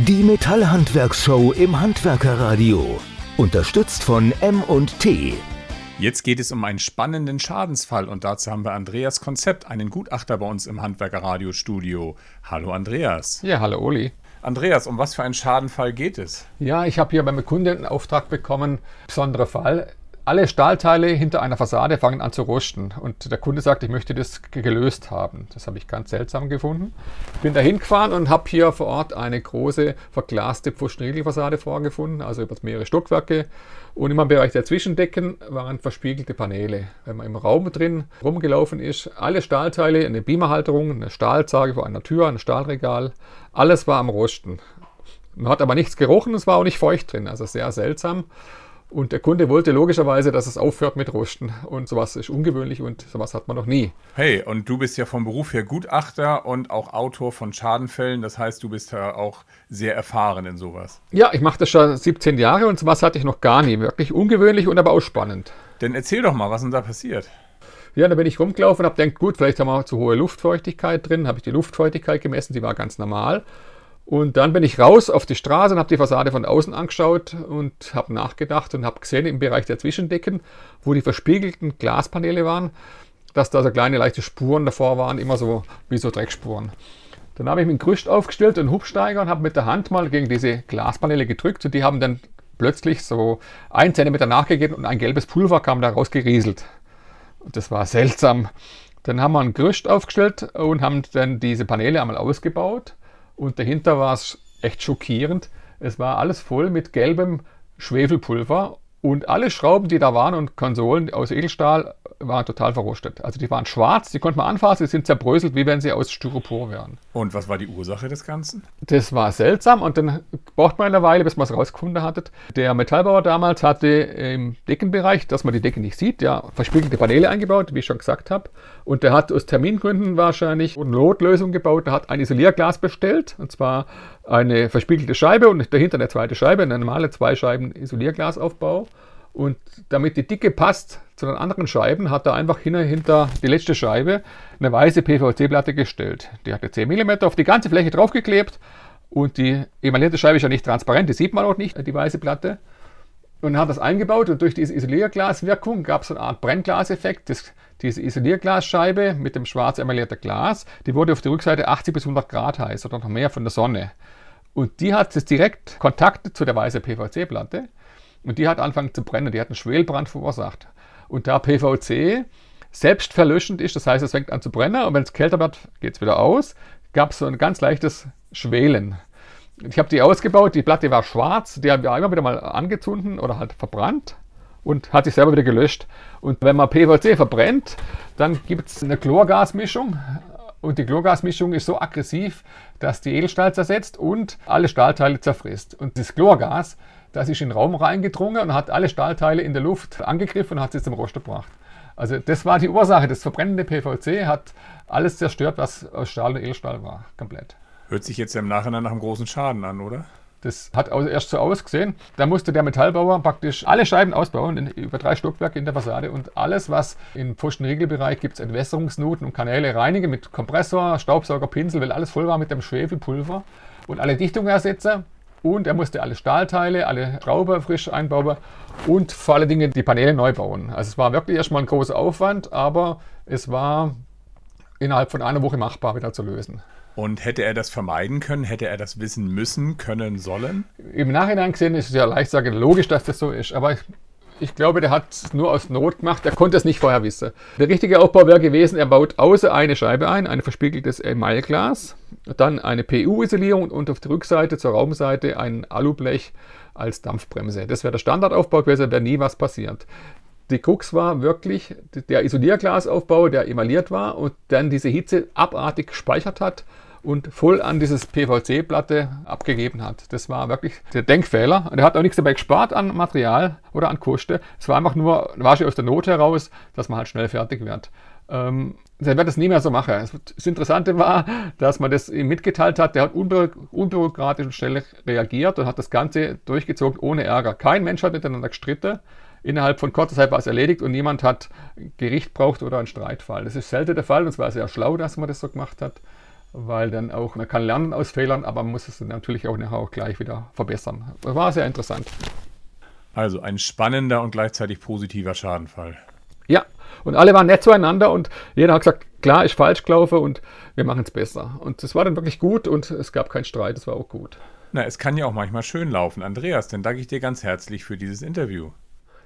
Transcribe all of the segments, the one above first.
Die Metallhandwerkshow im Handwerkerradio. Unterstützt von M&T. Jetzt geht es um einen spannenden Schadensfall und dazu haben wir Andreas Konzept, einen Gutachter bei uns im Handwerkerradiostudio. Hallo Andreas. Ja, hallo Uli. Andreas, um was für einen Schadenfall geht es? Ja, ich habe hier beim Kunden einen Auftrag bekommen, besonderer Fall alle Stahlteile hinter einer Fassade fangen an zu rosten. Und der Kunde sagt, ich möchte das gelöst haben. Das habe ich ganz seltsam gefunden. Bin da hingefahren und habe hier vor Ort eine große verglaste Pfostenriegelfassade vorgefunden, also über mehrere Stockwerke. Und im Bereich der Zwischendecken waren verspiegelte Paneele. Wenn man im Raum drin rumgelaufen ist, alle Stahlteile, eine Beamerhalterung, eine Stahlzage vor einer Tür, ein Stahlregal, alles war am Rosten. Man hat aber nichts gerochen, es war auch nicht feucht drin, also sehr seltsam. Und der Kunde wollte logischerweise, dass es aufhört mit Rosten. Und sowas ist ungewöhnlich und sowas hat man noch nie. Hey, und du bist ja vom Beruf her Gutachter und auch Autor von Schadenfällen. Das heißt, du bist ja auch sehr erfahren in sowas. Ja, ich mache das schon 17 Jahre und sowas hatte ich noch gar nie. Wirklich ungewöhnlich und aber auch spannend. Denn erzähl doch mal, was denn da passiert? Ja, da bin ich rumgelaufen und habe gedacht, gut, vielleicht haben wir zu hohe Luftfeuchtigkeit drin. Habe ich die Luftfeuchtigkeit gemessen, die war ganz normal. Und dann bin ich raus auf die Straße und habe die Fassade von außen angeschaut und habe nachgedacht und habe gesehen im Bereich der Zwischendecken, wo die verspiegelten Glaspaneele waren, dass da so kleine leichte Spuren davor waren, immer so wie so Dreckspuren. Dann habe ich mir ein Gerüst aufgestellt, einen Hubsteiger und habe mit der Hand mal gegen diese Glaspaneele gedrückt und die haben dann plötzlich so ein Zentimeter nachgegeben und ein gelbes Pulver kam da rausgerieselt. Und das war seltsam. Dann haben wir ein Gerüst aufgestellt und haben dann diese Paneele einmal ausgebaut und dahinter war es echt schockierend. Es war alles voll mit gelbem Schwefelpulver und alle Schrauben, die da waren und Konsolen aus Edelstahl waren total verrostet. Also die waren schwarz, die konnte man anfassen, die sind zerbröselt, wie wenn sie aus Styropor wären. Und was war die Ursache des Ganzen? Das war seltsam und dann braucht man eine Weile, bis man es rausgefunden hatte. Der Metallbauer damals hatte im Deckenbereich, dass man die Decke nicht sieht, ja, verspiegelte Paneele eingebaut, wie ich schon gesagt habe. Und der hat aus Termingründen wahrscheinlich eine Notlösung gebaut. Der hat ein Isolierglas bestellt, und zwar eine verspiegelte Scheibe und dahinter eine zweite Scheibe, eine normale zwei Scheiben Isolierglasaufbau. Und damit die Dicke passt zu den anderen Scheiben, hat er einfach hinter die letzte Scheibe eine weiße PVC-Platte gestellt. Die hatte 10 mm auf die ganze Fläche draufgeklebt und die emaillierte Scheibe ist ja nicht transparent, die sieht man auch nicht, die weiße Platte. Und hat das eingebaut und durch diese Isolierglaswirkung gab es eine Art Brennglaseffekt. Das, diese Isolierglasscheibe mit dem schwarz emaillierten Glas, die wurde auf der Rückseite 80 bis 100 Grad heiß oder noch mehr von der Sonne. Und die hat jetzt direkt Kontakt zu der weißen PVC-Platte. Und die hat angefangen zu brennen, die hat einen Schwelbrand verursacht. Und da PVC selbstverlöschend ist, das heißt, es fängt an zu brennen und wenn es kälter wird, geht es wieder aus, gab es so ein ganz leichtes Schwelen. Ich habe die ausgebaut, die Platte war schwarz, die haben wir immer wieder mal angezündet oder halt verbrannt und hat sich selber wieder gelöscht. Und wenn man PVC verbrennt, dann gibt es eine Chlorgasmischung. Und die Chlorgasmischung ist so aggressiv, dass die Edelstahl zersetzt und alle Stahlteile zerfrisst. Und das Chlorgas das ist in den Raum reingedrungen und hat alle Stahlteile in der Luft angegriffen und hat sie zum Rost gebracht. Also das war die Ursache. Das verbrennende PVC hat alles zerstört, was aus Stahl und Edelstahl war, komplett. Hört sich jetzt im Nachhinein nach einem großen Schaden an, oder? Das hat erst so ausgesehen. Da musste der Metallbauer praktisch alle Scheiben ausbauen, in, über drei Stockwerke in der Fassade und alles, was im Pfostenriegelbereich gibt, Entwässerungsnuten und Kanäle reinigen mit Kompressor, Staubsauger, Pinsel, weil alles voll war mit dem Schwefelpulver und alle Dichtungen ersetzen. Und er musste alle Stahlteile, alle Schrauber frisch einbauen und vor allen Dingen die Paneele neu bauen. Also es war wirklich erstmal ein großer Aufwand, aber es war innerhalb von einer Woche machbar wieder zu lösen. Und hätte er das vermeiden können? Hätte er das wissen müssen, können, sollen? Im Nachhinein gesehen ist es ja leicht sagen, logisch, dass das so ist. Aber ich glaube, der hat es nur aus Not gemacht. Er konnte es nicht vorher wissen. Der richtige Aufbau wäre gewesen, er baut außer eine Scheibe ein, ein verspiegeltes Emailglas, dann eine PU-Isolierung und auf der Rückseite zur Raumseite ein Alublech als Dampfbremse. Das wäre der Standardaufbau gewesen, wäre nie was passiert. Die Krux war wirklich der Isolierglasaufbau, der emailliert war und dann diese Hitze abartig gespeichert hat und voll an dieses PVC-Platte abgegeben hat. Das war wirklich der Denkfehler. Und er hat auch nichts dabei gespart an Material oder an Kosten. Es war einfach nur, war schon aus der Not heraus, dass man halt schnell fertig wird. Ähm, der wird das nie mehr so machen. Das Interessante war, dass man das ihm mitgeteilt hat. Der hat unbü unbürokratisch und schnell reagiert und hat das Ganze durchgezogen ohne Ärger. Kein Mensch hat miteinander gestritten. Innerhalb von kurzer Zeit war es erledigt und niemand hat Gericht braucht oder einen Streitfall. Das ist selten der Fall und es war sehr schlau, dass man das so gemacht hat. Weil dann auch, man kann lernen aus Fehlern, aber man muss es natürlich auch nachher auch gleich wieder verbessern. War sehr interessant. Also ein spannender und gleichzeitig positiver Schadenfall. Ja, und alle waren nett zueinander und jeder hat gesagt, klar, ich falsch gelaufen und wir machen es besser. Und es war dann wirklich gut und es gab keinen Streit, es war auch gut. Na, es kann ja auch manchmal schön laufen. Andreas, dann danke ich dir ganz herzlich für dieses Interview.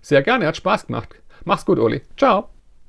Sehr gerne, hat Spaß gemacht. Mach's gut, Oli. Ciao.